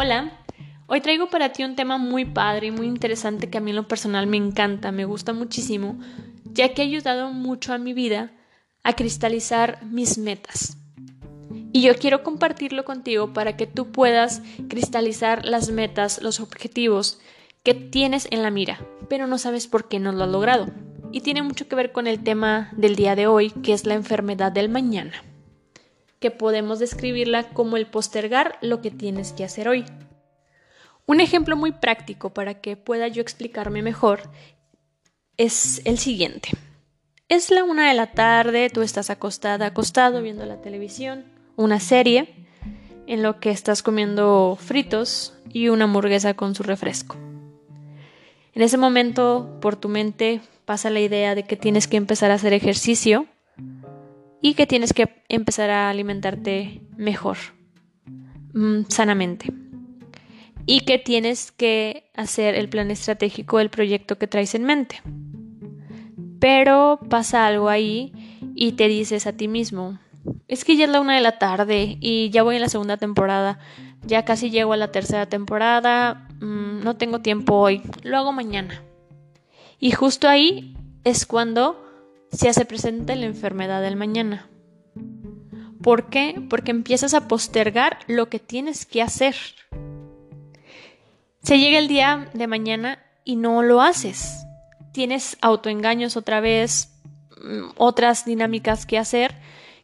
Hola, hoy traigo para ti un tema muy padre y muy interesante que a mí en lo personal me encanta, me gusta muchísimo, ya que ha ayudado mucho a mi vida a cristalizar mis metas. Y yo quiero compartirlo contigo para que tú puedas cristalizar las metas, los objetivos que tienes en la mira, pero no sabes por qué no lo has logrado. Y tiene mucho que ver con el tema del día de hoy, que es la enfermedad del mañana que podemos describirla como el postergar lo que tienes que hacer hoy. Un ejemplo muy práctico para que pueda yo explicarme mejor es el siguiente. Es la una de la tarde, tú estás acostada, acostado viendo la televisión, una serie, en lo que estás comiendo fritos y una hamburguesa con su refresco. En ese momento, por tu mente pasa la idea de que tienes que empezar a hacer ejercicio y que tienes que empezar a alimentarte mejor, mm, sanamente. Y que tienes que hacer el plan estratégico del proyecto que traes en mente. Pero pasa algo ahí y te dices a ti mismo, es que ya es la una de la tarde y ya voy en la segunda temporada, ya casi llego a la tercera temporada, mm, no tengo tiempo hoy, lo hago mañana. Y justo ahí es cuando se hace presente la enfermedad del mañana. ¿Por qué? Porque empiezas a postergar lo que tienes que hacer. Se llega el día de mañana y no lo haces. Tienes autoengaños otra vez, mm, otras dinámicas que hacer,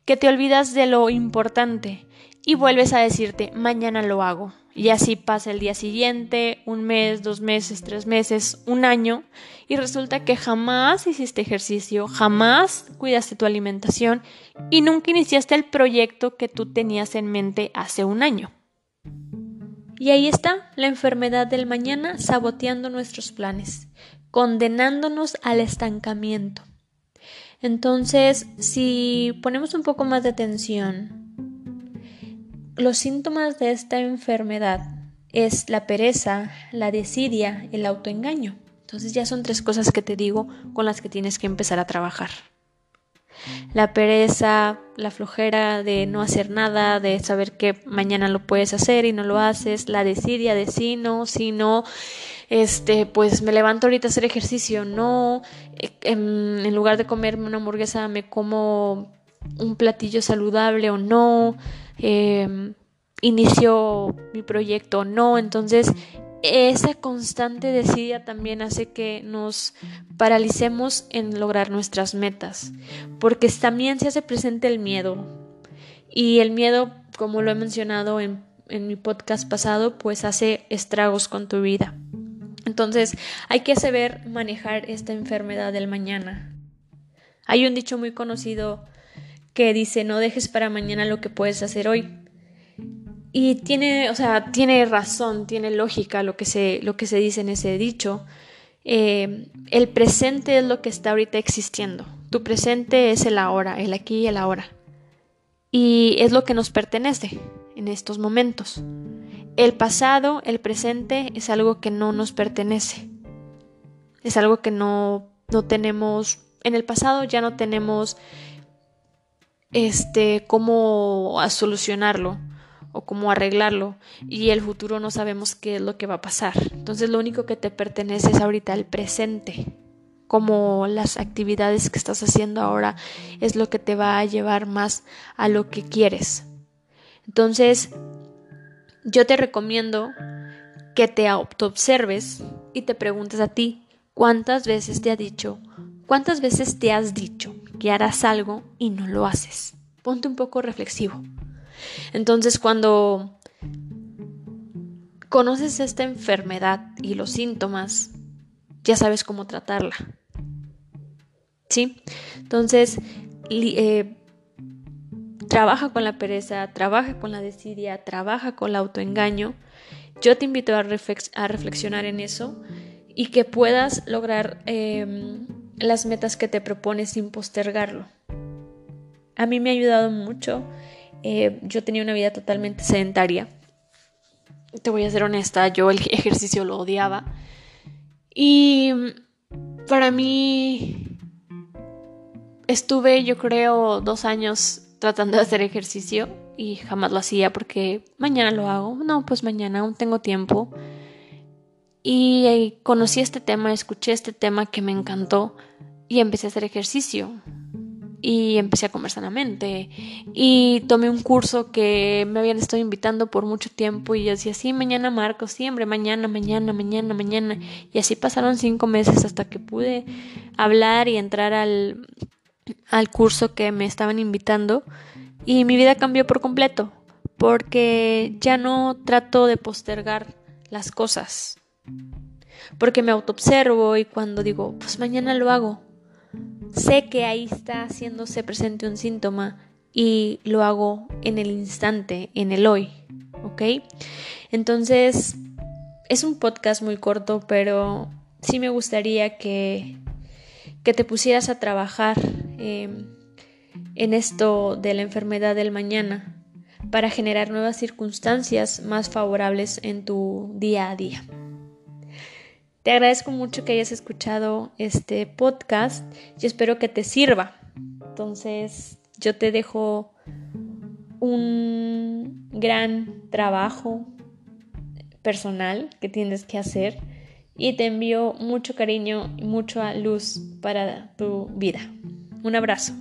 que te olvidas de lo importante y vuelves a decirte, mañana lo hago. Y así pasa el día siguiente, un mes, dos meses, tres meses, un año, y resulta que jamás hiciste ejercicio, jamás cuidaste tu alimentación y nunca iniciaste el proyecto que tú tenías en mente hace un año. Y ahí está la enfermedad del mañana saboteando nuestros planes, condenándonos al estancamiento. Entonces, si ponemos un poco más de atención los síntomas de esta enfermedad es la pereza, la desidia, el autoengaño. Entonces ya son tres cosas que te digo con las que tienes que empezar a trabajar. La pereza, la flojera de no hacer nada, de saber que mañana lo puedes hacer y no lo haces, la desidia de si no, si no, este, pues me levanto ahorita a hacer ejercicio, no, eh, en, en lugar de comerme una hamburguesa me como un platillo saludable o no, eh, inició mi proyecto o no. Entonces, esa constante desidia también hace que nos paralicemos en lograr nuestras metas, porque también se hace presente el miedo. Y el miedo, como lo he mencionado en, en mi podcast pasado, pues hace estragos con tu vida. Entonces, hay que saber manejar esta enfermedad del mañana. Hay un dicho muy conocido que dice no dejes para mañana lo que puedes hacer hoy. Y tiene, o sea, tiene razón, tiene lógica lo que se, lo que se dice en ese dicho. Eh, el presente es lo que está ahorita existiendo. Tu presente es el ahora, el aquí y el ahora. Y es lo que nos pertenece en estos momentos. El pasado, el presente, es algo que no nos pertenece. Es algo que no, no tenemos. En el pasado ya no tenemos este, cómo a solucionarlo o cómo arreglarlo y el futuro no sabemos qué es lo que va a pasar. Entonces lo único que te pertenece es ahorita el presente, como las actividades que estás haciendo ahora es lo que te va a llevar más a lo que quieres. Entonces yo te recomiendo que te observes y te preguntes a ti cuántas veces te ha dicho, cuántas veces te has dicho que harás algo y no lo haces. Ponte un poco reflexivo. Entonces, cuando conoces esta enfermedad y los síntomas, ya sabes cómo tratarla. ¿Sí? Entonces, eh, trabaja con la pereza, trabaja con la desidia, trabaja con el autoengaño. Yo te invito a, reflexionar en eso y que puedas lograr em, las metas que te propones sin postergarlo. A mí me ha ayudado mucho. Eh, yo tenía una vida totalmente sedentaria. Te voy a ser honesta, yo el ejercicio lo odiaba. Y para mí estuve, yo creo, dos años tratando de hacer ejercicio y jamás lo hacía porque mañana lo hago. No, pues mañana aún tengo tiempo. Y conocí este tema, escuché este tema que me encantó y empecé a hacer ejercicio y empecé a comer sanamente y tomé un curso que me habían estado invitando por mucho tiempo y yo decía, sí, mañana marco, siempre, mañana, mañana, mañana, mañana y así pasaron cinco meses hasta que pude hablar y entrar al, al curso que me estaban invitando y mi vida cambió por completo porque ya no trato de postergar las cosas porque me autoobservo y cuando digo, pues mañana lo hago, sé que ahí está haciéndose presente un síntoma y lo hago en el instante, en el hoy, ¿ok? Entonces, es un podcast muy corto, pero sí me gustaría que, que te pusieras a trabajar em, en esto de la enfermedad del mañana para generar nuevas circunstancias más favorables en tu día a día. Te agradezco mucho que hayas escuchado este podcast y espero que te sirva. Entonces, yo te dejo un gran trabajo personal que tienes que hacer y te envío mucho cariño y mucha luz para tu vida. Un abrazo.